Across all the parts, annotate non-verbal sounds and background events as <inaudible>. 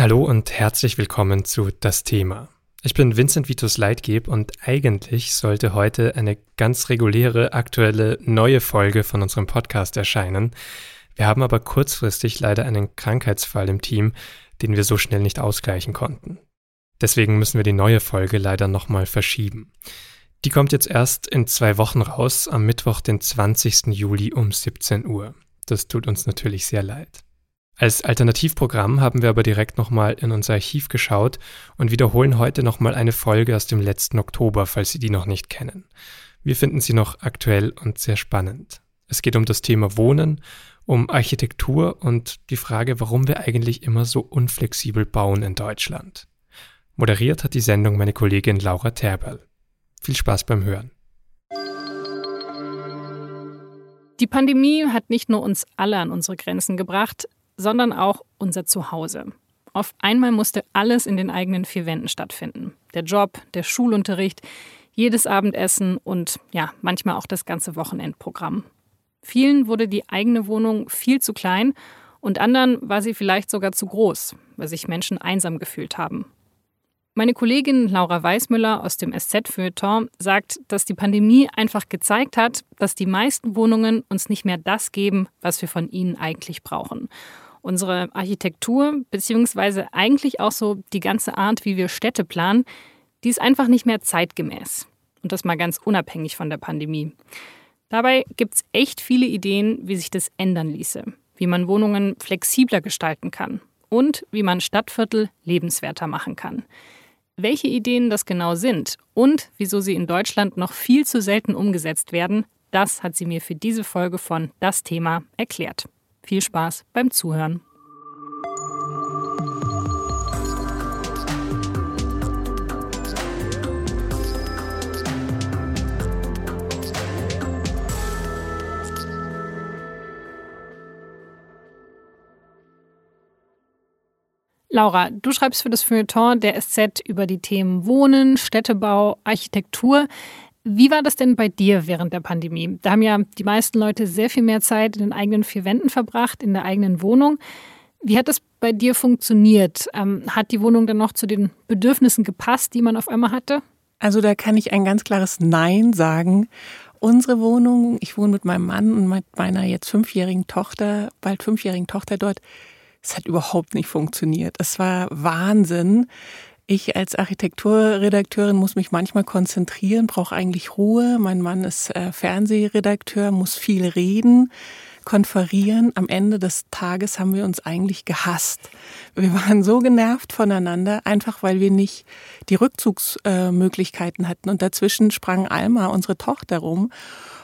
Hallo und herzlich willkommen zu Das Thema. Ich bin Vincent Vitus Leitgeb und eigentlich sollte heute eine ganz reguläre, aktuelle, neue Folge von unserem Podcast erscheinen. Wir haben aber kurzfristig leider einen Krankheitsfall im Team, den wir so schnell nicht ausgleichen konnten. Deswegen müssen wir die neue Folge leider nochmal verschieben. Die kommt jetzt erst in zwei Wochen raus, am Mittwoch, den 20. Juli um 17 Uhr. Das tut uns natürlich sehr leid. Als Alternativprogramm haben wir aber direkt nochmal in unser Archiv geschaut und wiederholen heute nochmal eine Folge aus dem letzten Oktober, falls Sie die noch nicht kennen. Wir finden sie noch aktuell und sehr spannend. Es geht um das Thema Wohnen, um Architektur und die Frage, warum wir eigentlich immer so unflexibel bauen in Deutschland. Moderiert hat die Sendung meine Kollegin Laura Terberl. Viel Spaß beim Hören. Die Pandemie hat nicht nur uns alle an unsere Grenzen gebracht, sondern auch unser Zuhause. Auf einmal musste alles in den eigenen vier Wänden stattfinden. Der Job, der Schulunterricht, jedes Abendessen und ja, manchmal auch das ganze Wochenendprogramm. Vielen wurde die eigene Wohnung viel zu klein und anderen war sie vielleicht sogar zu groß, weil sich Menschen einsam gefühlt haben. Meine Kollegin Laura Weißmüller aus dem SZ-Feuilleton sagt, dass die Pandemie einfach gezeigt hat, dass die meisten Wohnungen uns nicht mehr das geben, was wir von ihnen eigentlich brauchen unsere Architektur, beziehungsweise eigentlich auch so die ganze Art, wie wir Städte planen, die ist einfach nicht mehr zeitgemäß. Und das mal ganz unabhängig von der Pandemie. Dabei gibt es echt viele Ideen, wie sich das ändern ließe, wie man Wohnungen flexibler gestalten kann und wie man Stadtviertel lebenswerter machen kann. Welche Ideen das genau sind und wieso sie in Deutschland noch viel zu selten umgesetzt werden, das hat sie mir für diese Folge von Das Thema erklärt. Viel Spaß beim Zuhören. Laura, du schreibst für das Feuilleton der SZ über die Themen Wohnen, Städtebau, Architektur. Wie war das denn bei dir während der Pandemie? Da haben ja die meisten Leute sehr viel mehr Zeit in den eigenen vier Wänden verbracht, in der eigenen Wohnung. Wie hat das bei dir funktioniert? Ähm, hat die Wohnung dann noch zu den Bedürfnissen gepasst, die man auf einmal hatte? Also da kann ich ein ganz klares Nein sagen. Unsere Wohnung, ich wohne mit meinem Mann und mit meiner jetzt fünfjährigen Tochter, bald fünfjährigen Tochter dort, es hat überhaupt nicht funktioniert. Es war Wahnsinn. Ich als Architekturredakteurin muss mich manchmal konzentrieren, brauche eigentlich Ruhe. Mein Mann ist äh, Fernsehredakteur, muss viel reden, konferieren. Am Ende des Tages haben wir uns eigentlich gehasst. Wir waren so genervt voneinander, einfach weil wir nicht die Rückzugsmöglichkeiten hatten. Und dazwischen sprang Alma, unsere Tochter, rum.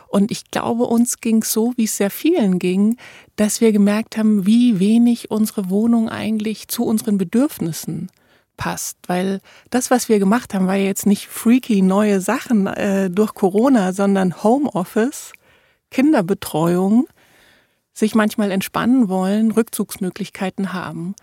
Und ich glaube, uns ging so, wie es sehr vielen ging, dass wir gemerkt haben, wie wenig unsere Wohnung eigentlich zu unseren Bedürfnissen passt, weil das, was wir gemacht haben, war jetzt nicht freaky neue Sachen äh, durch Corona, sondern Homeoffice, Kinderbetreuung, sich manchmal entspannen wollen, Rückzugsmöglichkeiten haben.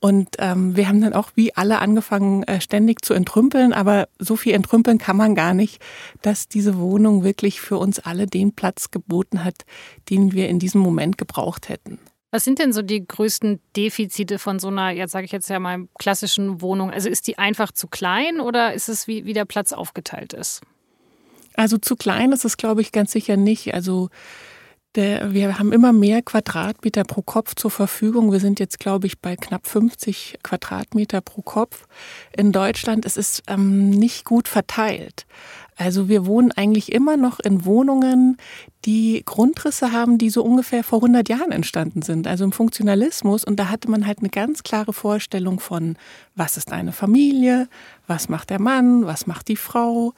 Und ähm, wir haben dann auch wie alle angefangen, äh, ständig zu entrümpeln, aber so viel entrümpeln kann man gar nicht, dass diese Wohnung wirklich für uns alle den Platz geboten hat, den wir in diesem Moment gebraucht hätten. Was sind denn so die größten Defizite von so einer, jetzt sage ich jetzt ja mal, klassischen Wohnung? Also ist die einfach zu klein oder ist es, wie, wie der Platz aufgeteilt ist? Also zu klein ist es, glaube ich, ganz sicher nicht. Also der, wir haben immer mehr Quadratmeter pro Kopf zur Verfügung. Wir sind jetzt, glaube ich, bei knapp 50 Quadratmeter pro Kopf in Deutschland. Es ist ähm, nicht gut verteilt. Also wir wohnen eigentlich immer noch in Wohnungen, die Grundrisse haben, die so ungefähr vor 100 Jahren entstanden sind, also im Funktionalismus. Und da hatte man halt eine ganz klare Vorstellung von, was ist eine Familie, was macht der Mann, was macht die Frau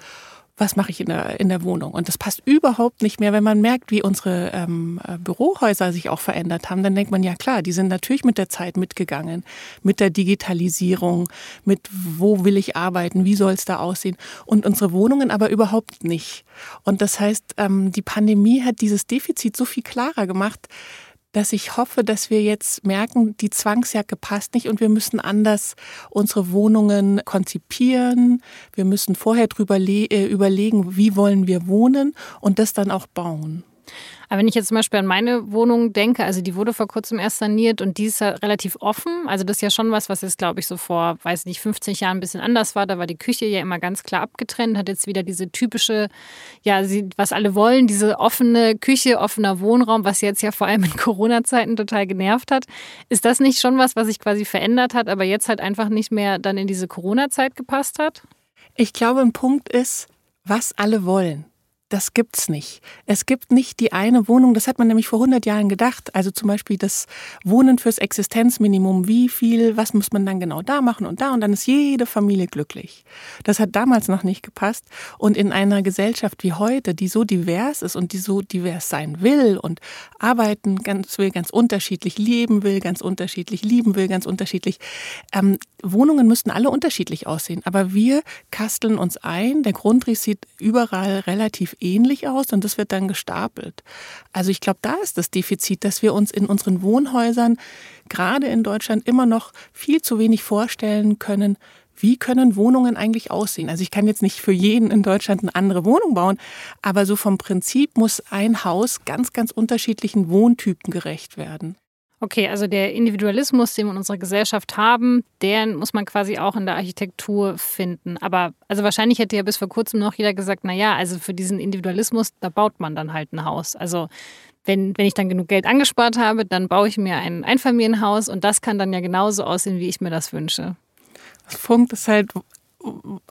was mache ich in der, in der Wohnung? Und das passt überhaupt nicht mehr, wenn man merkt, wie unsere ähm, Bürohäuser sich auch verändert haben. Dann denkt man, ja klar, die sind natürlich mit der Zeit mitgegangen, mit der Digitalisierung, mit wo will ich arbeiten, wie soll es da aussehen. Und unsere Wohnungen aber überhaupt nicht. Und das heißt, ähm, die Pandemie hat dieses Defizit so viel klarer gemacht, dass ich hoffe, dass wir jetzt merken, die Zwangsjacke passt nicht und wir müssen anders unsere Wohnungen konzipieren. Wir müssen vorher drüber äh, überlegen, wie wollen wir wohnen und das dann auch bauen. Aber wenn ich jetzt zum Beispiel an meine Wohnung denke, also die wurde vor kurzem erst saniert und die ist ja relativ offen. Also das ist ja schon was, was jetzt, glaube ich, so vor, weiß nicht, 50 Jahren ein bisschen anders war. Da war die Küche ja immer ganz klar abgetrennt, hat jetzt wieder diese typische, ja, was alle wollen, diese offene Küche, offener Wohnraum, was jetzt ja vor allem in <laughs> Corona-Zeiten total genervt hat. Ist das nicht schon was, was sich quasi verändert hat, aber jetzt halt einfach nicht mehr dann in diese Corona-Zeit gepasst hat? Ich glaube, ein Punkt ist, was alle wollen das gibt's nicht. Es gibt nicht die eine Wohnung, das hat man nämlich vor 100 Jahren gedacht. Also zum Beispiel das Wohnen fürs Existenzminimum. Wie viel, was muss man dann genau da machen und da und dann ist jede Familie glücklich. Das hat damals noch nicht gepasst. Und in einer Gesellschaft wie heute, die so divers ist und die so divers sein will und arbeiten ganz will, ganz unterschiedlich leben will, ganz unterschiedlich lieben will, ganz unterschiedlich. Ähm, Wohnungen müssten alle unterschiedlich aussehen. Aber wir kasteln uns ein. Der Grundriss sieht überall relativ ähnlich aus und das wird dann gestapelt. Also ich glaube, da ist das Defizit, dass wir uns in unseren Wohnhäusern gerade in Deutschland immer noch viel zu wenig vorstellen können, wie können Wohnungen eigentlich aussehen? Also ich kann jetzt nicht für jeden in Deutschland eine andere Wohnung bauen, aber so vom Prinzip muss ein Haus ganz, ganz unterschiedlichen Wohntypen gerecht werden. Okay, also der Individualismus, den wir in unserer Gesellschaft haben, den muss man quasi auch in der Architektur finden. Aber also wahrscheinlich hätte ja bis vor kurzem noch jeder gesagt, na ja, also für diesen Individualismus, da baut man dann halt ein Haus. Also wenn, wenn ich dann genug Geld angespart habe, dann baue ich mir ein Einfamilienhaus und das kann dann ja genauso aussehen, wie ich mir das wünsche. Das Punkt ist halt,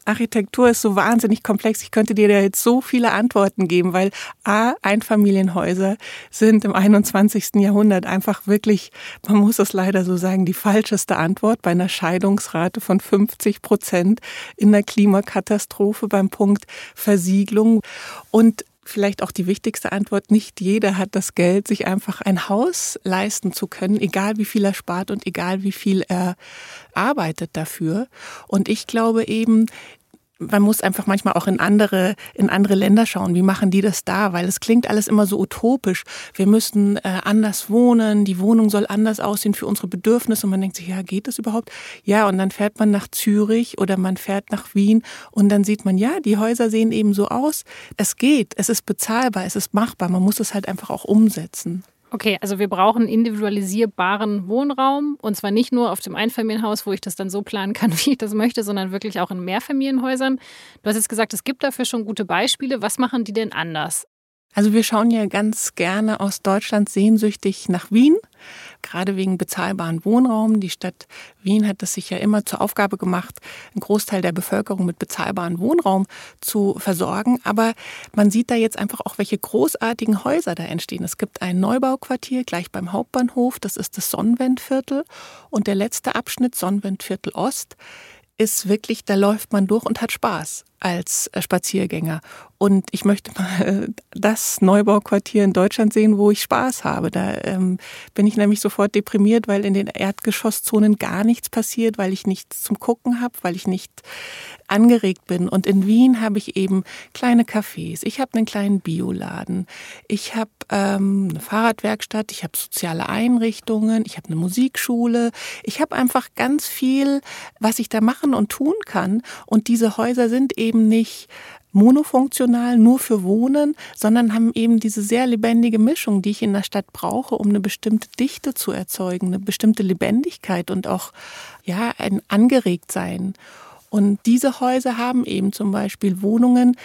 Architektur ist so wahnsinnig komplex. Ich könnte dir da jetzt so viele Antworten geben, weil A, Einfamilienhäuser sind im 21. Jahrhundert einfach wirklich, man muss es leider so sagen, die falscheste Antwort bei einer Scheidungsrate von 50 Prozent in der Klimakatastrophe beim Punkt Versiegelung. Und vielleicht auch die wichtigste Antwort, nicht jeder hat das Geld, sich einfach ein Haus leisten zu können, egal wie viel er spart und egal wie viel er arbeitet dafür. Und ich glaube eben, man muss einfach manchmal auch in andere, in andere Länder schauen. Wie machen die das da? Weil es klingt alles immer so utopisch. Wir müssen äh, anders wohnen, die Wohnung soll anders aussehen für unsere Bedürfnisse. Und man denkt sich, ja, geht das überhaupt? Ja, und dann fährt man nach Zürich oder man fährt nach Wien und dann sieht man, ja, die Häuser sehen eben so aus. Es geht, es ist bezahlbar, es ist machbar. Man muss es halt einfach auch umsetzen. Okay, also wir brauchen individualisierbaren Wohnraum und zwar nicht nur auf dem Einfamilienhaus, wo ich das dann so planen kann, <laughs> wie ich das möchte, sondern wirklich auch in Mehrfamilienhäusern. Du hast jetzt gesagt, es gibt dafür schon gute Beispiele. Was machen die denn anders? Also wir schauen ja ganz gerne aus Deutschland sehnsüchtig nach Wien, gerade wegen bezahlbaren Wohnraum. Die Stadt Wien hat es sich ja immer zur Aufgabe gemacht, einen Großteil der Bevölkerung mit bezahlbaren Wohnraum zu versorgen. Aber man sieht da jetzt einfach auch, welche großartigen Häuser da entstehen. Es gibt ein Neubauquartier gleich beim Hauptbahnhof, das ist das Sonnenwendviertel. Und der letzte Abschnitt, Sonnenwendviertel Ost, ist wirklich, da läuft man durch und hat Spaß als äh, Spaziergänger. Und ich möchte mal das Neubauquartier in Deutschland sehen, wo ich Spaß habe. Da ähm, bin ich nämlich sofort deprimiert, weil in den Erdgeschosszonen gar nichts passiert, weil ich nichts zum Gucken habe, weil ich nicht angeregt bin. Und in Wien habe ich eben kleine Cafés. Ich habe einen kleinen Bioladen. Ich habe ähm, eine Fahrradwerkstatt. Ich habe soziale Einrichtungen. Ich habe eine Musikschule. Ich habe einfach ganz viel, was ich da machen und tun kann. Und diese Häuser sind eben nicht monofunktional nur für Wohnen, sondern haben eben diese sehr lebendige Mischung, die ich in der Stadt brauche, um eine bestimmte Dichte zu erzeugen, eine bestimmte Lebendigkeit und auch ja ein Angeregtsein. Und diese Häuser haben eben zum Beispiel Wohnungen,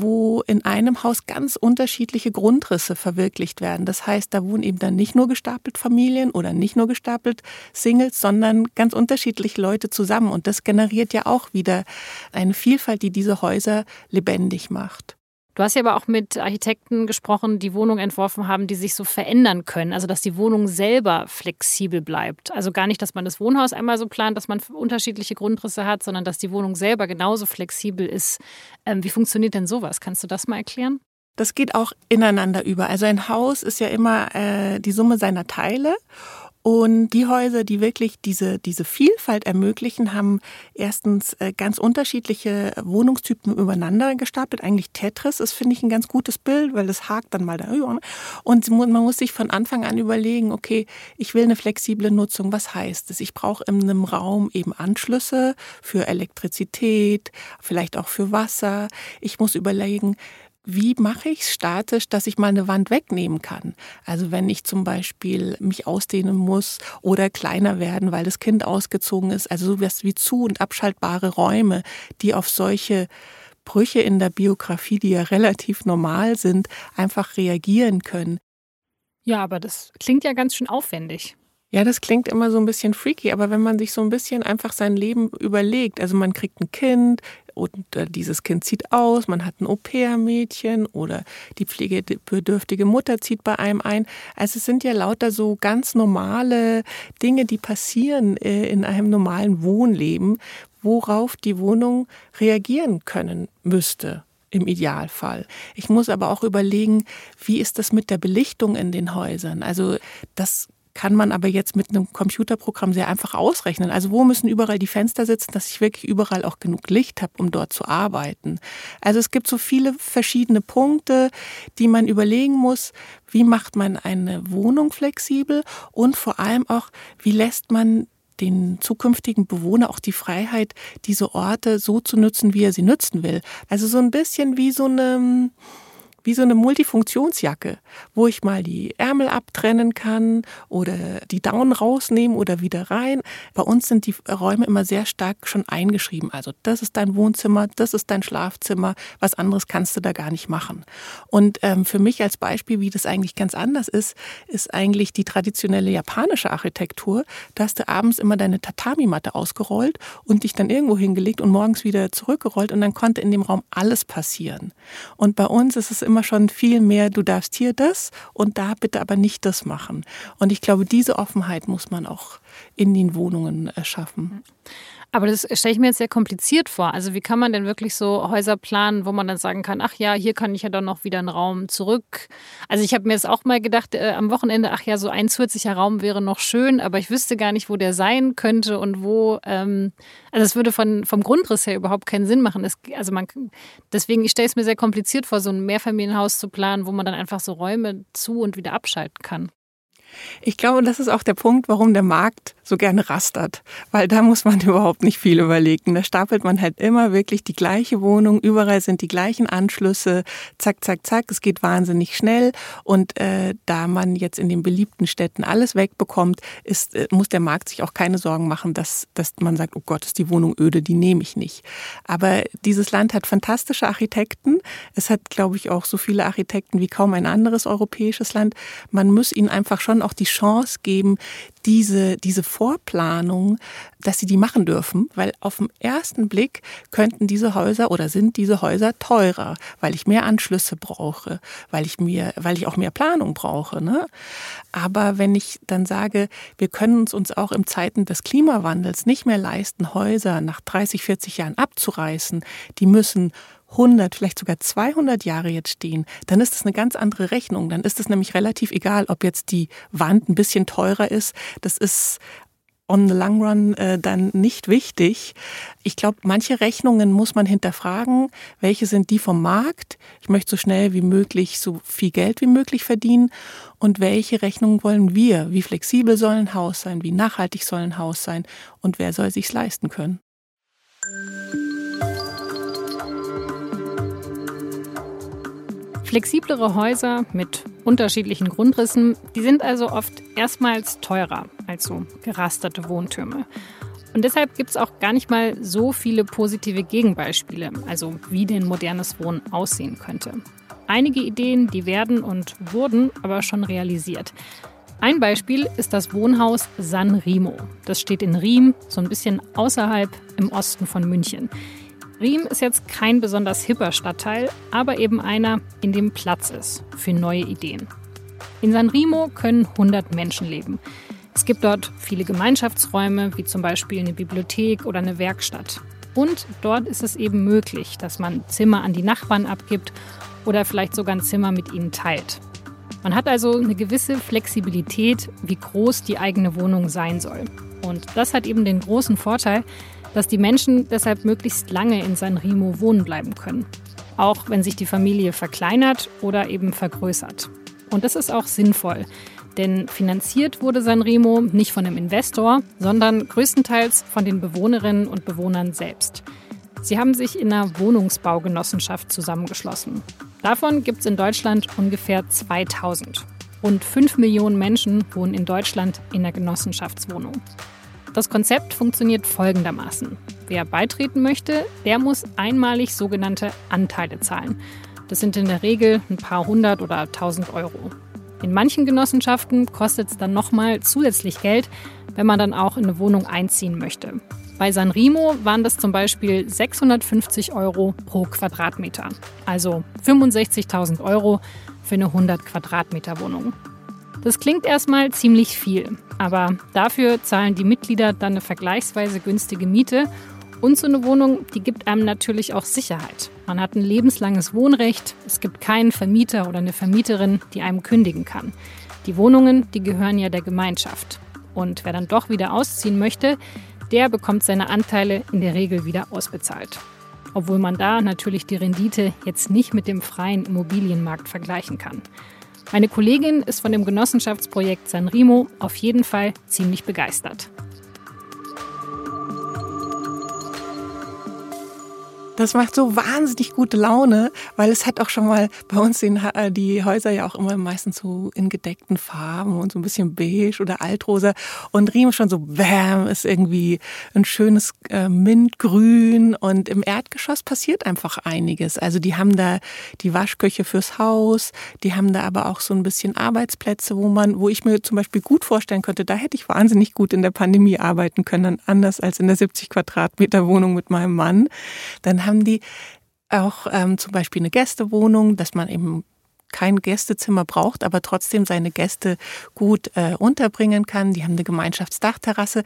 wo in einem Haus ganz unterschiedliche Grundrisse verwirklicht werden. Das heißt, da wohnen eben dann nicht nur gestapelt Familien oder nicht nur gestapelt Singles, sondern ganz unterschiedliche Leute zusammen. Und das generiert ja auch wieder eine Vielfalt, die diese Häuser lebendig macht. Du hast ja aber auch mit Architekten gesprochen, die Wohnungen entworfen haben, die sich so verändern können. Also dass die Wohnung selber flexibel bleibt. Also gar nicht, dass man das Wohnhaus einmal so plant, dass man unterschiedliche Grundrisse hat, sondern dass die Wohnung selber genauso flexibel ist. Ähm, wie funktioniert denn sowas? Kannst du das mal erklären? Das geht auch ineinander über. Also ein Haus ist ja immer äh, die Summe seiner Teile. Und die Häuser, die wirklich diese, diese Vielfalt ermöglichen, haben erstens äh, ganz unterschiedliche Wohnungstypen übereinander gestapelt. Eigentlich Tetris ist, finde ich, ein ganz gutes Bild, weil das hakt dann mal da über. Und man muss sich von Anfang an überlegen, okay, ich will eine flexible Nutzung. Was heißt es? Ich brauche in einem Raum eben Anschlüsse für Elektrizität, vielleicht auch für Wasser. Ich muss überlegen, wie mache ich es statisch, dass ich mal eine Wand wegnehmen kann? Also wenn ich zum Beispiel mich ausdehnen muss oder kleiner werden, weil das Kind ausgezogen ist, also sowas wie zu- und abschaltbare Räume, die auf solche Brüche in der Biografie, die ja relativ normal sind, einfach reagieren können. Ja, aber das klingt ja ganz schön aufwendig. Ja, das klingt immer so ein bisschen freaky, aber wenn man sich so ein bisschen einfach sein Leben überlegt, also man kriegt ein Kind und äh, dieses Kind zieht aus, man hat ein Au-pair-Mädchen oder die pflegebedürftige Mutter zieht bei einem ein. Also es sind ja lauter so ganz normale Dinge, die passieren äh, in einem normalen Wohnleben, worauf die Wohnung reagieren können müsste im Idealfall. Ich muss aber auch überlegen, wie ist das mit der Belichtung in den Häusern? Also das kann man aber jetzt mit einem Computerprogramm sehr einfach ausrechnen. Also wo müssen überall die Fenster sitzen, dass ich wirklich überall auch genug Licht habe, um dort zu arbeiten. Also es gibt so viele verschiedene Punkte, die man überlegen muss. Wie macht man eine Wohnung flexibel und vor allem auch, wie lässt man den zukünftigen Bewohner auch die Freiheit, diese Orte so zu nutzen, wie er sie nutzen will. Also so ein bisschen wie so eine wie so eine Multifunktionsjacke, wo ich mal die Ärmel abtrennen kann oder die Daunen rausnehmen oder wieder rein. Bei uns sind die Räume immer sehr stark schon eingeschrieben. Also das ist dein Wohnzimmer, das ist dein Schlafzimmer, was anderes kannst du da gar nicht machen. Und ähm, für mich als Beispiel, wie das eigentlich ganz anders ist, ist eigentlich die traditionelle japanische Architektur. Da hast du abends immer deine Tatami-Matte ausgerollt und dich dann irgendwo hingelegt und morgens wieder zurückgerollt und dann konnte in dem Raum alles passieren. Und bei uns ist es immer immer schon viel mehr, du darfst hier das und da bitte aber nicht das machen. Und ich glaube, diese Offenheit muss man auch in den Wohnungen schaffen. Aber das stelle ich mir jetzt sehr kompliziert vor. Also wie kann man denn wirklich so Häuser planen, wo man dann sagen kann, ach ja, hier kann ich ja dann noch wieder einen Raum zurück. Also ich habe mir jetzt auch mal gedacht äh, am Wochenende, ach ja, so ein zusätzlicher Raum wäre noch schön, aber ich wüsste gar nicht, wo der sein könnte und wo. Ähm, also es würde von, vom Grundriss her überhaupt keinen Sinn machen. Es, also man, deswegen, ich stelle es mir sehr kompliziert vor, so ein Mehrfamilienhaus zu planen, wo man dann einfach so Räume zu und wieder abschalten kann. Ich glaube, das ist auch der Punkt, warum der Markt so gerne rastert, weil da muss man <laughs> überhaupt nicht viel überlegen. Da stapelt man halt immer wirklich die gleiche Wohnung, überall sind die gleichen Anschlüsse, zack, zack, zack, es geht wahnsinnig schnell und äh, da man jetzt in den beliebten Städten alles wegbekommt, ist, äh, muss der Markt sich auch keine Sorgen machen, dass, dass man sagt, oh Gott, ist die Wohnung öde, die nehme ich nicht. Aber dieses Land hat fantastische Architekten. Es hat, glaube ich, auch so viele Architekten wie kaum ein anderes europäisches Land. Man muss ihnen einfach schon auch die Chance geben, diese, diese Vorplanung, dass sie die machen dürfen, weil auf den ersten Blick könnten diese Häuser oder sind diese Häuser teurer, weil ich mehr Anschlüsse brauche, weil ich mir, weil ich auch mehr Planung brauche. Ne? Aber wenn ich dann sage, wir können uns uns auch im Zeiten des Klimawandels nicht mehr leisten, Häuser nach 30, 40 Jahren abzureißen, die müssen 100, vielleicht sogar 200 Jahre jetzt stehen, dann ist das eine ganz andere Rechnung. Dann ist es nämlich relativ egal, ob jetzt die Wand ein bisschen teurer ist. Das ist on the long run äh, dann nicht wichtig. Ich glaube, manche Rechnungen muss man hinterfragen. Welche sind die vom Markt? Ich möchte so schnell wie möglich so viel Geld wie möglich verdienen. Und welche Rechnungen wollen wir? Wie flexibel soll ein Haus sein? Wie nachhaltig soll ein Haus sein? Und wer soll sich's leisten können? Flexiblere Häuser mit unterschiedlichen Grundrissen, die sind also oft erstmals teurer als so gerasterte Wohntürme. Und deshalb gibt es auch gar nicht mal so viele positive Gegenbeispiele, also wie denn modernes Wohnen aussehen könnte. Einige Ideen, die werden und wurden aber schon realisiert. Ein Beispiel ist das Wohnhaus San Remo. Das steht in Riem, so ein bisschen außerhalb im Osten von München. Riem ist jetzt kein besonders hipper Stadtteil, aber eben einer, in dem Platz ist für neue Ideen. In San Remo können 100 Menschen leben. Es gibt dort viele Gemeinschaftsräume, wie zum Beispiel eine Bibliothek oder eine Werkstatt. Und dort ist es eben möglich, dass man Zimmer an die Nachbarn abgibt oder vielleicht sogar ein Zimmer mit ihnen teilt. Man hat also eine gewisse Flexibilität, wie groß die eigene Wohnung sein soll. Und das hat eben den großen Vorteil, dass die Menschen deshalb möglichst lange in San Remo wohnen bleiben können. Auch wenn sich die Familie verkleinert oder eben vergrößert. Und das ist auch sinnvoll, denn finanziert wurde San Remo nicht von einem Investor, sondern größtenteils von den Bewohnerinnen und Bewohnern selbst. Sie haben sich in einer Wohnungsbaugenossenschaft zusammengeschlossen. Davon gibt es in Deutschland ungefähr 2000. Rund 5 Millionen Menschen wohnen in Deutschland in der Genossenschaftswohnung. Das Konzept funktioniert folgendermaßen. Wer beitreten möchte, der muss einmalig sogenannte Anteile zahlen. Das sind in der Regel ein paar hundert oder tausend Euro. In manchen Genossenschaften kostet es dann nochmal zusätzlich Geld, wenn man dann auch in eine Wohnung einziehen möchte. Bei Sanremo waren das zum Beispiel 650 Euro pro Quadratmeter, also 65.000 Euro für eine 100 Quadratmeter Wohnung. Das klingt erstmal ziemlich viel, aber dafür zahlen die Mitglieder dann eine vergleichsweise günstige Miete und so eine Wohnung, die gibt einem natürlich auch Sicherheit. Man hat ein lebenslanges Wohnrecht, es gibt keinen Vermieter oder eine Vermieterin, die einem kündigen kann. Die Wohnungen, die gehören ja der Gemeinschaft. Und wer dann doch wieder ausziehen möchte, der bekommt seine Anteile in der Regel wieder ausbezahlt obwohl man da natürlich die Rendite jetzt nicht mit dem freien Immobilienmarkt vergleichen kann. Meine Kollegin ist von dem Genossenschaftsprojekt Sanremo auf jeden Fall ziemlich begeistert. Das macht so wahnsinnig gute Laune, weil es hat auch schon mal bei uns den, äh, die Häuser ja auch immer meistens so in gedeckten Farben und so ein bisschen beige oder altrosa. Und Riem schon so, bam, ist irgendwie ein schönes äh, Mintgrün. Und im Erdgeschoss passiert einfach einiges. Also die haben da die Waschküche fürs Haus, die haben da aber auch so ein bisschen Arbeitsplätze, wo man, wo ich mir zum Beispiel gut vorstellen könnte, da hätte ich wahnsinnig gut in der Pandemie arbeiten können, anders als in der 70 Quadratmeter Wohnung mit meinem Mann. Dann haben die auch ähm, zum Beispiel eine Gästewohnung, dass man eben kein Gästezimmer braucht, aber trotzdem seine Gäste gut äh, unterbringen kann. Die haben eine Gemeinschaftsdachterrasse.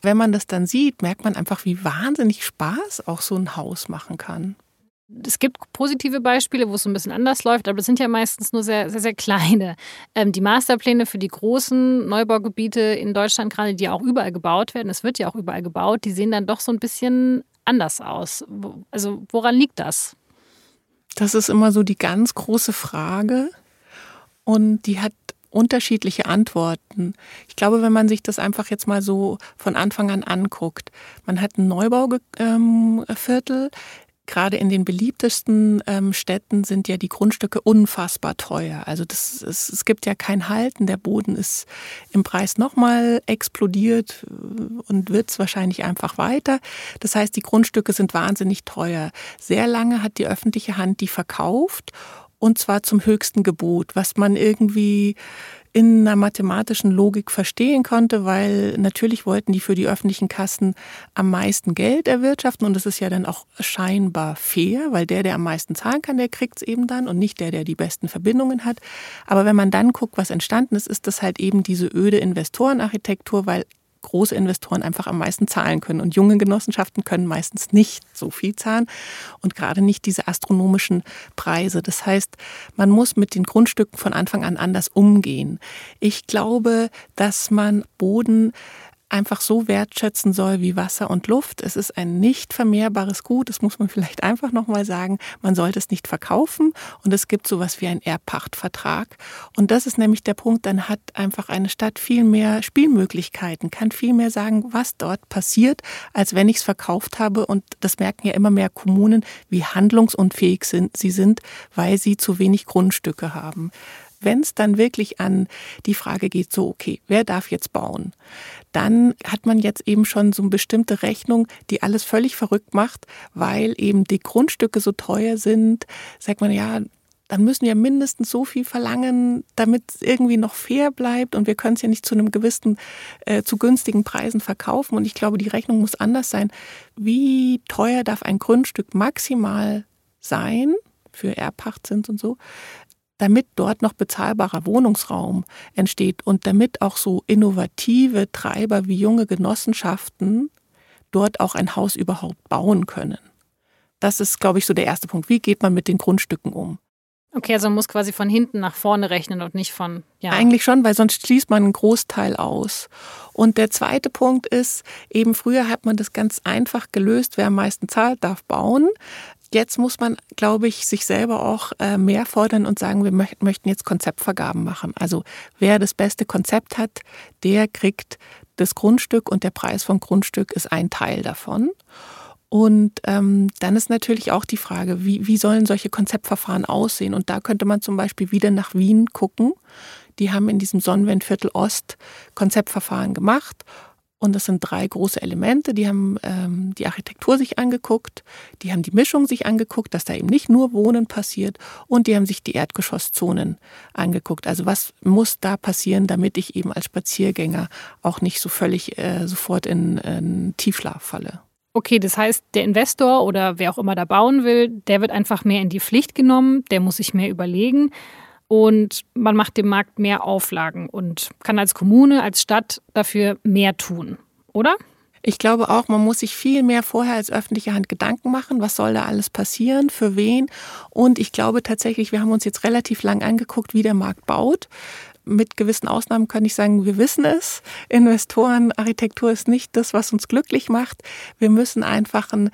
Wenn man das dann sieht, merkt man einfach, wie wahnsinnig Spaß auch so ein Haus machen kann. Es gibt positive Beispiele, wo es ein bisschen anders läuft, aber es sind ja meistens nur sehr, sehr, sehr kleine. Ähm, die Masterpläne für die großen Neubaugebiete in Deutschland, gerade die auch überall gebaut werden, es wird ja auch überall gebaut, die sehen dann doch so ein bisschen anders aus. Also woran liegt das? Das ist immer so die ganz große Frage und die hat unterschiedliche Antworten. Ich glaube, wenn man sich das einfach jetzt mal so von Anfang an anguckt, man hat ein Neubauviertel, gerade in den beliebtesten ähm, Städten sind ja die Grundstücke unfassbar teuer. Also das, es, es gibt ja kein Halten. Der Boden ist im Preis nochmal explodiert äh, und wird es wahrscheinlich einfach weiter. Das heißt, die Grundstücke sind wahnsinnig teuer. Sehr lange hat die öffentliche Hand die verkauft und zwar zum höchsten Gebot, was man irgendwie in einer mathematischen Logik verstehen konnte, weil natürlich wollten die für die öffentlichen Kassen am meisten Geld erwirtschaften und das ist ja dann auch scheinbar fair, weil der, der am meisten zahlen kann, der kriegt es eben dann und nicht der, der die besten Verbindungen hat. Aber wenn man dann guckt, was entstanden ist, ist das halt eben diese öde Investorenarchitektur, weil große Investoren einfach am meisten zahlen können. Und junge Genossenschaften können meistens nicht so viel zahlen und gerade nicht diese astronomischen Preise. Das heißt, man muss mit den Grundstücken von Anfang an anders umgehen. Ich glaube, dass man Boden einfach so wertschätzen soll wie Wasser und Luft. Es ist ein nicht vermehrbares Gut, das muss man vielleicht einfach nochmal sagen. Man sollte es nicht verkaufen und es gibt sowas wie einen Erbpachtvertrag. Und das ist nämlich der Punkt, dann hat einfach eine Stadt viel mehr Spielmöglichkeiten, kann viel mehr sagen, was dort passiert, als wenn ich es verkauft habe. Und das merken ja immer mehr Kommunen, wie handlungsunfähig sind, sie sind, weil sie zu wenig Grundstücke haben wenn es dann wirklich an die Frage geht, so, okay, wer darf jetzt bauen? Dann hat man jetzt eben schon so eine bestimmte Rechnung, die alles völlig verrückt macht, weil eben die Grundstücke so teuer sind. Sagt man, ja, dann müssen wir mindestens so viel verlangen, damit es irgendwie noch fair bleibt und wir können es ja nicht zu einem gewissen, äh, zu günstigen Preisen verkaufen. Und ich glaube, die Rechnung muss anders sein. Wie teuer darf ein Grundstück maximal sein für Erbpachtzins und so, damit dort noch bezahlbarer Wohnungsraum entsteht und damit auch so innovative Treiber wie junge Genossenschaften dort auch ein Haus überhaupt bauen können. Das ist, glaube ich, so der erste Punkt. Wie geht man mit den Grundstücken um? Okay, also man muss quasi von hinten nach vorne rechnen und nicht von. Ja. Eigentlich schon, weil sonst schließt man einen Großteil aus. Und der zweite Punkt ist, eben früher hat man das ganz einfach gelöst, wer am meisten zahlt, darf bauen. Jetzt muss man, glaube ich, sich selber auch äh, mehr fordern und sagen, wir möchten jetzt Konzeptvergaben machen. Also wer das beste Konzept hat, der kriegt das Grundstück und der Preis vom Grundstück ist ein Teil davon. Und ähm, dann ist natürlich auch die Frage, wie, wie sollen solche Konzeptverfahren aussehen? Und da könnte man zum Beispiel wieder nach Wien gucken. Die haben in diesem Sonnenwendviertel Ost Konzeptverfahren gemacht und das sind drei große Elemente. Die haben ähm, die Architektur sich angeguckt, die haben die Mischung sich angeguckt, dass da eben nicht nur Wohnen passiert und die haben sich die Erdgeschosszonen angeguckt. Also was muss da passieren, damit ich eben als Spaziergänger auch nicht so völlig äh, sofort in, in Tiefschlaf falle. Okay, das heißt, der Investor oder wer auch immer da bauen will, der wird einfach mehr in die Pflicht genommen, der muss sich mehr überlegen und man macht dem Markt mehr Auflagen und kann als Kommune, als Stadt dafür mehr tun, oder? Ich glaube auch, man muss sich viel mehr vorher als öffentliche Hand Gedanken machen, was soll da alles passieren, für wen. Und ich glaube tatsächlich, wir haben uns jetzt relativ lang angeguckt, wie der Markt baut. Mit gewissen Ausnahmen kann ich sagen, wir wissen es. Investoren, Architektur ist nicht das, was uns glücklich macht. Wir müssen einfach ein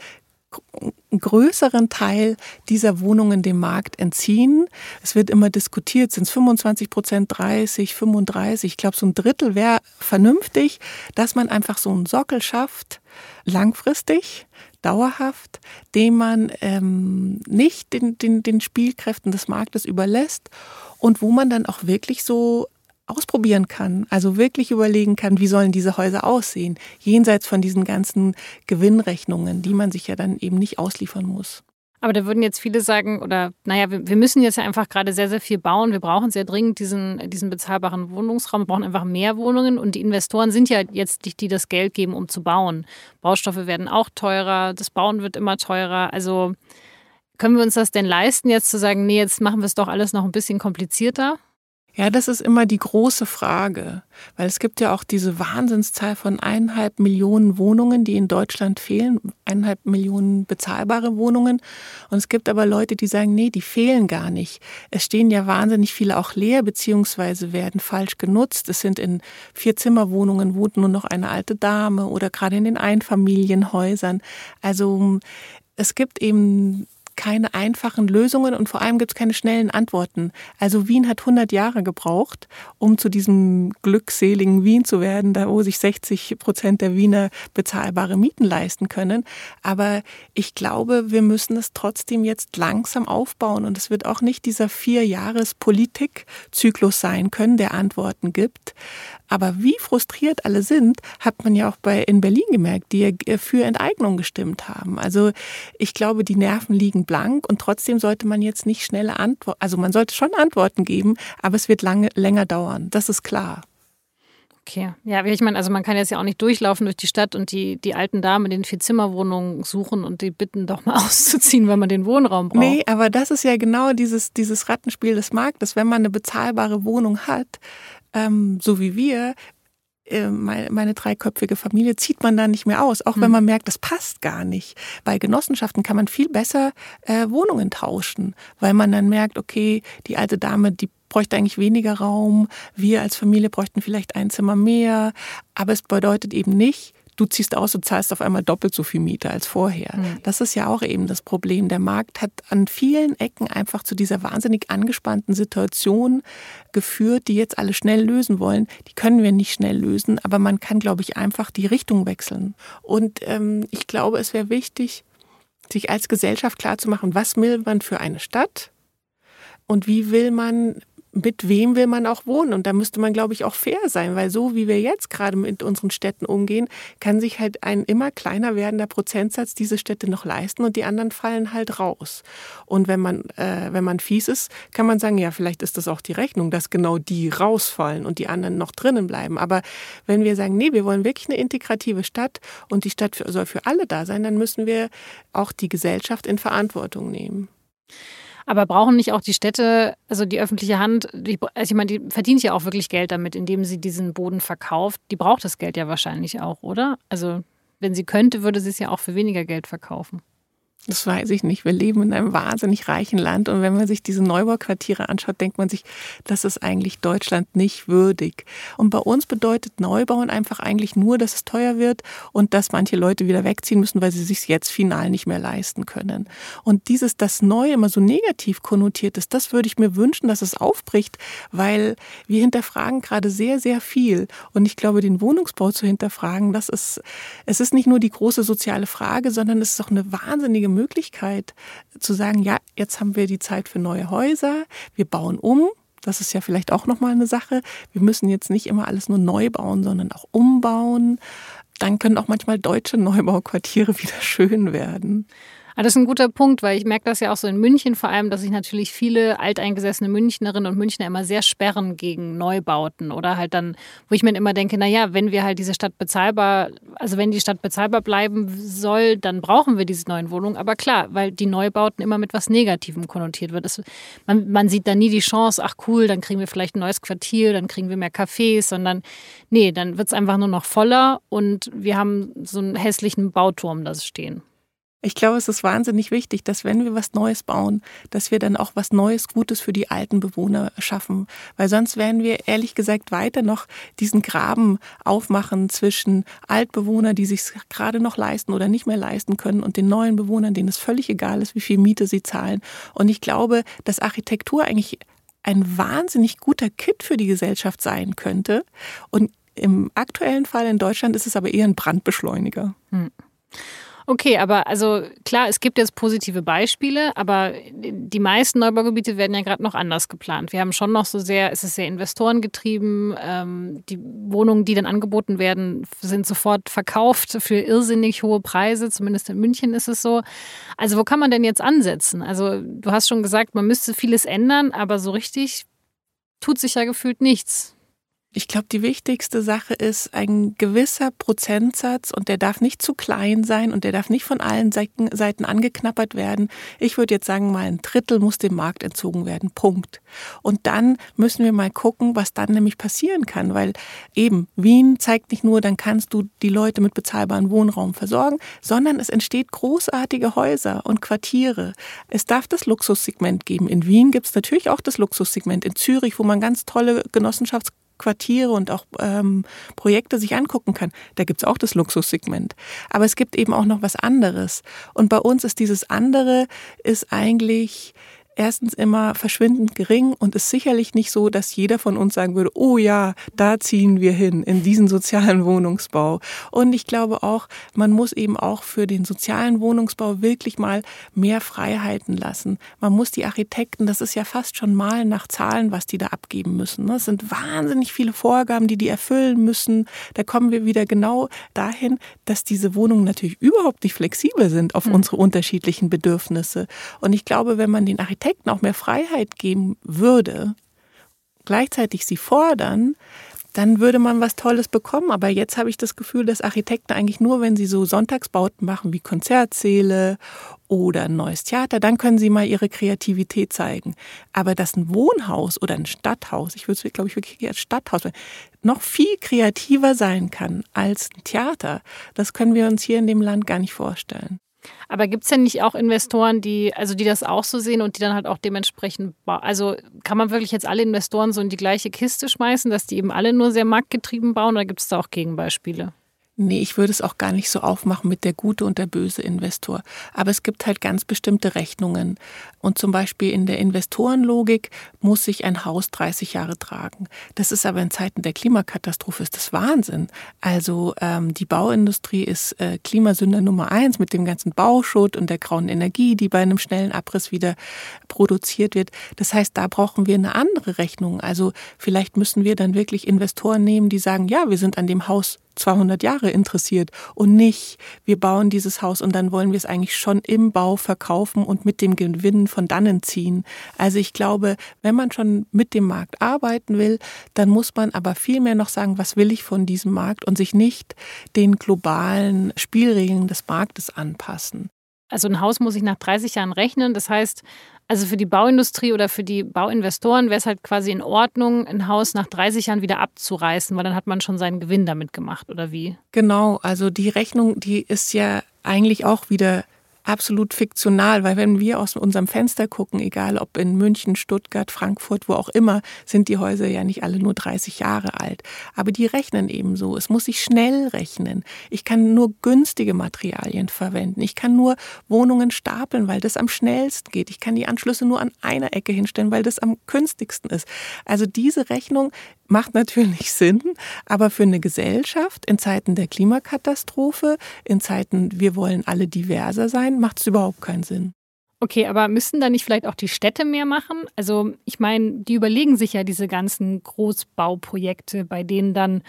einen größeren Teil dieser Wohnungen dem Markt entziehen. Es wird immer diskutiert, sind es 25 Prozent, 30, 35. Ich glaube, so ein Drittel wäre vernünftig, dass man einfach so einen Sockel schafft, langfristig, dauerhaft, den man ähm, nicht den, den, den Spielkräften des Marktes überlässt und wo man dann auch wirklich so ausprobieren kann, also wirklich überlegen kann, wie sollen diese Häuser aussehen, jenseits von diesen ganzen Gewinnrechnungen, die man sich ja dann eben nicht ausliefern muss. Aber da würden jetzt viele sagen, oder naja, wir, wir müssen jetzt ja einfach gerade sehr, sehr viel bauen. Wir brauchen sehr dringend diesen, diesen bezahlbaren Wohnungsraum. Wir brauchen einfach mehr Wohnungen. Und die Investoren sind ja jetzt die, die das Geld geben, um zu bauen. Baustoffe werden auch teurer, das Bauen wird immer teurer. Also können wir uns das denn leisten, jetzt zu sagen, nee, jetzt machen wir es doch alles noch ein bisschen komplizierter? Ja, das ist immer die große Frage, weil es gibt ja auch diese Wahnsinnszahl von eineinhalb Millionen Wohnungen, die in Deutschland fehlen, eineinhalb Millionen bezahlbare Wohnungen. Und es gibt aber Leute, die sagen, nee, die fehlen gar nicht. Es stehen ja wahnsinnig viele auch leer, beziehungsweise werden falsch genutzt. Es sind in Vier-Zimmer-Wohnungen wohnt nur noch eine alte Dame oder gerade in den Einfamilienhäusern. Also es gibt eben keine einfachen Lösungen und vor allem gibt es keine schnellen Antworten. Also Wien hat 100 Jahre gebraucht, um zu diesem glückseligen Wien zu werden, da wo sich 60 Prozent der Wiener bezahlbare Mieten leisten können. Aber ich glaube, wir müssen es trotzdem jetzt langsam aufbauen und es wird auch nicht dieser vier Jahres Politikzyklus sein können, der Antworten gibt. Aber wie frustriert alle sind, hat man ja auch bei in Berlin gemerkt, die ja für Enteignung gestimmt haben. Also ich glaube, die Nerven liegen blank und trotzdem sollte man jetzt nicht schnelle Antworten, also man sollte schon Antworten geben, aber es wird lange länger dauern. Das ist klar. Okay, ja, ich meine, also man kann jetzt ja auch nicht durchlaufen durch die Stadt und die, die alten Damen in den Vierzimmerwohnungen suchen und die bitten doch mal <laughs> auszuziehen, wenn man den Wohnraum braucht. Nee, aber das ist ja genau dieses, dieses Rattenspiel des Marktes. Wenn man eine bezahlbare Wohnung hat, ähm, so wie wir, äh, meine, meine dreiköpfige Familie zieht man da nicht mehr aus, auch wenn mhm. man merkt, das passt gar nicht. Bei Genossenschaften kann man viel besser äh, Wohnungen tauschen, weil man dann merkt, okay, die alte Dame, die bräuchte eigentlich weniger Raum, wir als Familie bräuchten vielleicht ein Zimmer mehr, aber es bedeutet eben nicht, du ziehst aus und zahlst auf einmal doppelt so viel Miete als vorher. Mhm. Das ist ja auch eben das Problem. Der Markt hat an vielen Ecken einfach zu dieser wahnsinnig angespannten Situation geführt, die jetzt alle schnell lösen wollen. Die können wir nicht schnell lösen, aber man kann, glaube ich, einfach die Richtung wechseln. Und ähm, ich glaube, es wäre wichtig, sich als Gesellschaft klarzumachen, was will man für eine Stadt und wie will man mit wem will man auch wohnen? Und da müsste man, glaube ich, auch fair sein, weil so wie wir jetzt gerade mit unseren Städten umgehen, kann sich halt ein immer kleiner werdender Prozentsatz diese Städte noch leisten und die anderen fallen halt raus. Und wenn man, äh, wenn man fies ist, kann man sagen, ja, vielleicht ist das auch die Rechnung, dass genau die rausfallen und die anderen noch drinnen bleiben. Aber wenn wir sagen, nee, wir wollen wirklich eine integrative Stadt und die Stadt soll für alle da sein, dann müssen wir auch die Gesellschaft in Verantwortung nehmen. Aber brauchen nicht auch die Städte, also die öffentliche Hand, die, also ich meine, die verdient ja auch wirklich Geld damit, indem sie diesen Boden verkauft. Die braucht das Geld ja wahrscheinlich auch, oder? Also wenn sie könnte, würde sie es ja auch für weniger Geld verkaufen. Das weiß ich nicht. Wir leben in einem wahnsinnig reichen Land und wenn man sich diese Neubauquartiere anschaut, denkt man sich, das ist eigentlich Deutschland nicht würdig. Und bei uns bedeutet Neubauen einfach eigentlich nur, dass es teuer wird und dass manche Leute wieder wegziehen müssen, weil sie sich jetzt final nicht mehr leisten können. Und dieses, das Neue immer so negativ konnotiert ist, das würde ich mir wünschen, dass es aufbricht, weil wir hinterfragen gerade sehr, sehr viel. Und ich glaube, den Wohnungsbau zu hinterfragen, das ist, es ist nicht nur die große soziale Frage, sondern es ist auch eine wahnsinnige Möglichkeit zu sagen, ja, jetzt haben wir die Zeit für neue Häuser, wir bauen um. Das ist ja vielleicht auch nochmal eine Sache. Wir müssen jetzt nicht immer alles nur neu bauen, sondern auch umbauen. Dann können auch manchmal deutsche Neubauquartiere <laughs> wieder schön werden. Ah, das ist ein guter Punkt, weil ich merke das ja auch so in München vor allem, dass sich natürlich viele alteingesessene Münchnerinnen und Münchner immer sehr sperren gegen Neubauten oder halt dann, wo ich mir immer denke, naja, wenn wir halt diese Stadt bezahlbar, also wenn die Stadt bezahlbar bleiben soll, dann brauchen wir diese neuen Wohnungen. Aber klar, weil die Neubauten immer mit was Negativem konnotiert wird. Das, man, man sieht da nie die Chance, ach cool, dann kriegen wir vielleicht ein neues Quartier, dann kriegen wir mehr Cafés, sondern nee, dann wird es einfach nur noch voller und wir haben so einen hässlichen Bauturm da stehen. Ich glaube, es ist wahnsinnig wichtig, dass wenn wir was Neues bauen, dass wir dann auch was Neues, Gutes für die alten Bewohner schaffen. Weil sonst werden wir ehrlich gesagt weiter noch diesen Graben aufmachen zwischen Altbewohnern, die sich gerade noch leisten oder nicht mehr leisten können und den neuen Bewohnern, denen es völlig egal ist, wie viel Miete sie zahlen. Und ich glaube, dass Architektur eigentlich ein wahnsinnig guter Kit für die Gesellschaft sein könnte. Und im aktuellen Fall in Deutschland ist es aber eher ein Brandbeschleuniger. Hm. Okay, aber also klar, es gibt jetzt positive Beispiele, aber die meisten Neubaugebiete werden ja gerade noch anders geplant. Wir haben schon noch so sehr, es ist sehr investorengetrieben. Ähm, die Wohnungen, die dann angeboten werden, sind sofort verkauft für irrsinnig hohe Preise. Zumindest in München ist es so. Also wo kann man denn jetzt ansetzen? Also du hast schon gesagt, man müsste vieles ändern, aber so richtig tut sich ja gefühlt nichts. Ich glaube, die wichtigste Sache ist ein gewisser Prozentsatz und der darf nicht zu klein sein und der darf nicht von allen Seiten angeknappert werden. Ich würde jetzt sagen, mal ein Drittel muss dem Markt entzogen werden. Punkt. Und dann müssen wir mal gucken, was dann nämlich passieren kann, weil eben Wien zeigt nicht nur, dann kannst du die Leute mit bezahlbarem Wohnraum versorgen, sondern es entsteht großartige Häuser und Quartiere. Es darf das Luxussegment geben. In Wien gibt es natürlich auch das Luxussegment. In Zürich, wo man ganz tolle Genossenschafts Quartiere und auch ähm, Projekte sich angucken kann, da gibt es auch das Luxussegment. Aber es gibt eben auch noch was anderes. Und bei uns ist dieses andere, ist eigentlich erstens immer verschwindend gering und ist sicherlich nicht so, dass jeder von uns sagen würde, oh ja, da ziehen wir hin, in diesen sozialen <laughs> Wohnungsbau. Und ich glaube auch, man muss eben auch für den sozialen Wohnungsbau wirklich mal mehr Freiheiten lassen. Man muss die Architekten, das ist ja fast schon mal nach Zahlen, was die da abgeben müssen. Es sind wahnsinnig viele Vorgaben, die die erfüllen müssen. Da kommen wir wieder genau dahin, dass diese Wohnungen natürlich überhaupt nicht flexibel sind auf mhm. unsere unterschiedlichen Bedürfnisse. Und ich glaube, wenn man den Architekten Architekten auch mehr Freiheit geben würde, gleichzeitig sie fordern, dann würde man was Tolles bekommen. Aber jetzt habe ich das Gefühl, dass Architekten eigentlich nur, wenn sie so Sonntagsbauten machen wie Konzertsäle oder ein neues Theater, dann können sie mal ihre Kreativität zeigen. Aber dass ein Wohnhaus oder ein Stadthaus, ich würde es, glaube ich, wirklich als Stadthaus, noch viel kreativer sein kann als ein Theater, das können wir uns hier in dem Land gar nicht vorstellen. Aber gibt es denn nicht auch Investoren, die, also die das auch so sehen und die dann halt auch dementsprechend, also kann man wirklich jetzt alle Investoren so in die gleiche Kiste schmeißen, dass die eben alle nur sehr marktgetrieben bauen oder gibt es da auch Gegenbeispiele? Nee, ich würde es auch gar nicht so aufmachen mit der gute und der böse Investor. Aber es gibt halt ganz bestimmte Rechnungen. Und zum Beispiel in der Investorenlogik muss sich ein Haus 30 Jahre tragen. Das ist aber in Zeiten der Klimakatastrophe ist das Wahnsinn. Also ähm, die Bauindustrie ist äh, Klimasünder Nummer eins mit dem ganzen Bauschutt und der grauen Energie, die bei einem schnellen Abriss wieder produziert wird. Das heißt, da brauchen wir eine andere Rechnung. Also vielleicht müssen wir dann wirklich Investoren nehmen, die sagen, ja, wir sind an dem Haus 200 Jahre interessiert und nicht, wir bauen dieses Haus und dann wollen wir es eigentlich schon im Bau verkaufen und mit dem Gewinn von dannen ziehen. Also ich glaube, wenn man schon mit dem Markt arbeiten will, dann muss man aber vielmehr noch sagen, was will ich von diesem Markt und sich nicht den globalen Spielregeln des Marktes anpassen. Also ein Haus muss ich nach 30 Jahren rechnen. Das heißt, also für die Bauindustrie oder für die Bauinvestoren wäre es halt quasi in Ordnung, ein Haus nach 30 Jahren wieder abzureißen, weil dann hat man schon seinen Gewinn damit gemacht, oder wie? Genau, also die Rechnung, die ist ja eigentlich auch wieder absolut fiktional, weil wenn wir aus unserem Fenster gucken, egal ob in München, Stuttgart, Frankfurt, wo auch immer, sind die Häuser ja nicht alle nur 30 Jahre alt. Aber die rechnen eben so. Es muss sich schnell rechnen. Ich kann nur günstige Materialien verwenden. Ich kann nur Wohnungen stapeln, weil das am schnellsten geht. Ich kann die Anschlüsse nur an einer Ecke hinstellen, weil das am günstigsten ist. Also diese Rechnung macht natürlich <laughs> Sinn, aber für eine Gesellschaft in Zeiten der Klimakatastrophe, in Zeiten, wir wollen alle diverser sein, macht es überhaupt keinen Sinn. Okay, aber müssten da nicht vielleicht auch die Städte mehr machen? Also ich meine, die überlegen sich ja diese ganzen Großbauprojekte, bei denen dann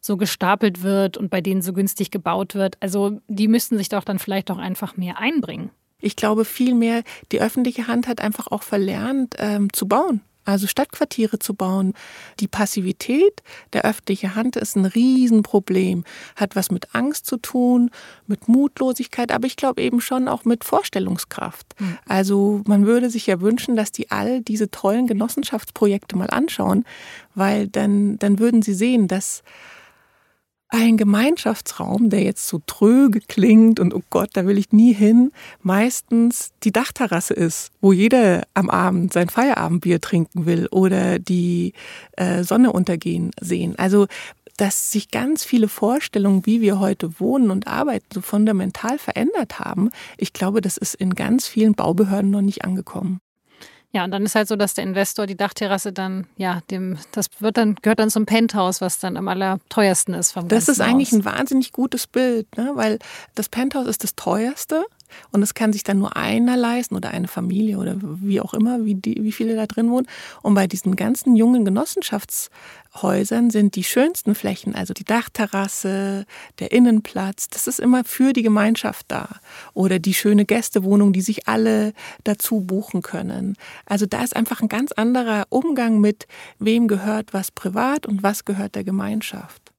so gestapelt wird und bei denen so günstig gebaut wird. Also die müssten sich doch dann vielleicht auch einfach mehr einbringen. Ich glaube vielmehr, die öffentliche Hand hat einfach auch verlernt ähm, zu bauen also Stadtquartiere zu bauen. Die Passivität der öffentlichen Hand ist ein Riesenproblem, hat was mit Angst zu tun, mit Mutlosigkeit, aber ich glaube eben schon auch mit Vorstellungskraft. Mhm. Also man würde sich ja wünschen, dass die all diese tollen Genossenschaftsprojekte mal anschauen, weil dann, dann würden sie sehen, dass ein Gemeinschaftsraum, der jetzt so tröge klingt und oh Gott, da will ich nie hin, meistens die Dachterrasse ist, wo jeder am Abend sein Feierabendbier trinken will oder die äh, Sonne untergehen sehen. Also dass sich ganz viele Vorstellungen, wie wir heute wohnen und arbeiten, so fundamental verändert haben. Ich glaube, das ist in ganz vielen Baubehörden noch nicht angekommen. Ja, und dann ist halt so, dass der Investor die Dachterrasse dann, ja, dem, das wird dann, gehört dann zum Penthouse, was dann am allerteuersten ist vom Das ist eigentlich Haus. ein wahnsinnig gutes Bild, ne? weil das Penthouse ist das teuerste und es kann sich dann nur einer leisten oder eine Familie oder wie auch immer, wie, die, wie viele da drin wohnen. Und bei diesen ganzen jungen Genossenschaftshäusern sind die schönsten Flächen, also die Dachterrasse, der Innenplatz, das ist immer für die Gemeinschaft da. Oder die schöne Gästewohnung, die sich alle dazu buchen können. Also da ist einfach ein ganz anderer Umgang mit, wem gehört was privat und was gehört der Gemeinschaft.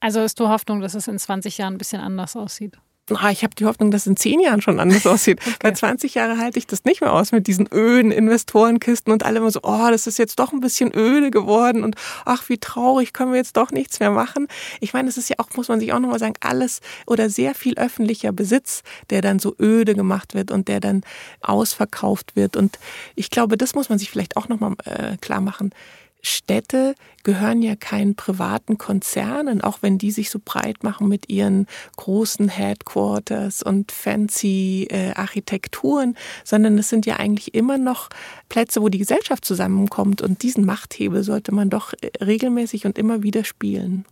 Also ist du Hoffnung, dass es in 20 Jahren ein bisschen anders aussieht? Ah, ich habe die Hoffnung, dass es in zehn Jahren schon anders aussieht. <laughs> okay. Bei 20 Jahren halte ich das nicht mehr aus mit diesen öden Investorenkisten und alle immer so, oh, das ist jetzt doch ein bisschen öde geworden und ach, wie traurig, können wir jetzt doch nichts mehr machen. Ich meine, es ist ja auch, muss man sich auch nochmal sagen, alles oder sehr viel öffentlicher Besitz, der dann so öde gemacht wird und der dann ausverkauft wird. Und ich glaube, das muss man sich vielleicht auch nochmal äh, klar machen. Städte gehören ja keinen privaten Konzernen, auch wenn die sich so breit machen mit ihren großen Headquarters und fancy äh, Architekturen, sondern es sind ja eigentlich immer noch Plätze, wo die Gesellschaft zusammenkommt und diesen Machthebel sollte man doch äh, regelmäßig und immer wieder spielen.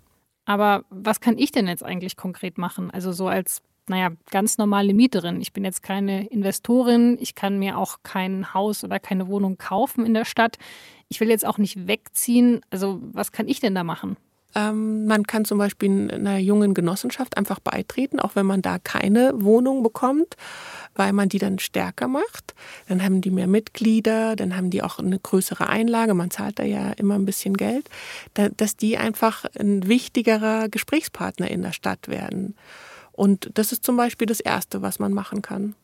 Aber was kann ich denn jetzt eigentlich konkret machen? Also so als naja, ganz normale Mieterin. Ich bin jetzt keine Investorin, ich kann mir auch kein Haus oder keine Wohnung kaufen in der Stadt ich will jetzt auch nicht wegziehen. Also was kann ich denn da machen? Ähm, man kann zum Beispiel einer jungen Genossenschaft einfach beitreten, auch wenn man da keine Wohnung bekommt, weil man die dann stärker macht. Dann haben die mehr Mitglieder, dann haben die auch eine größere Einlage. Man zahlt da ja immer ein bisschen Geld, dass die einfach ein wichtigerer Gesprächspartner in der Stadt werden. Und das ist zum Beispiel das Erste, was man machen kann.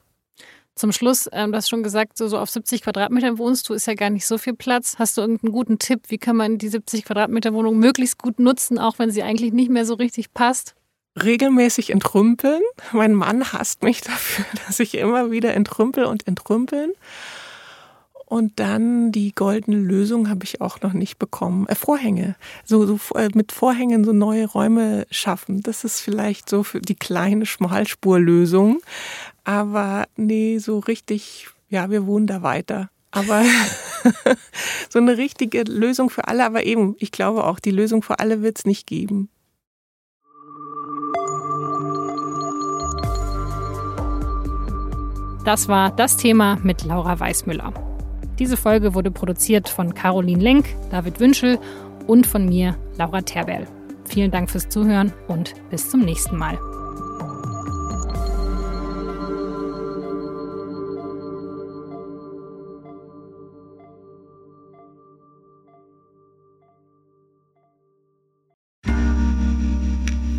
Zum Schluss, ähm, du hast schon gesagt, so, so auf 70 Quadratmetern wohnst du, ist ja gar nicht so viel Platz. Hast du irgendeinen guten Tipp, wie kann man die 70 Quadratmeter Wohnung möglichst gut nutzen, auch wenn sie eigentlich nicht mehr so richtig passt? Regelmäßig entrümpeln. Mein Mann hasst mich dafür, <laughs> dass ich immer wieder entrümpel und entrümpeln. Und dann die goldene Lösung habe ich auch noch nicht bekommen. Äh, Vorhänge. So, so äh, mit Vorhängen so neue Räume schaffen. Das ist vielleicht so für die kleine Schmalspurlösung. Aber nee, so richtig, ja, wir wohnen da weiter. Aber <laughs> so eine richtige Lösung für alle, aber eben, ich glaube auch, die Lösung für alle wird es nicht geben. Das war das Thema mit Laura Weißmüller. Diese Folge wurde produziert von Caroline Lenk, David Wünschel und von mir, Laura Terberl. Vielen Dank fürs Zuhören und bis zum nächsten Mal.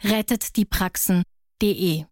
rettetdiepraxen.de.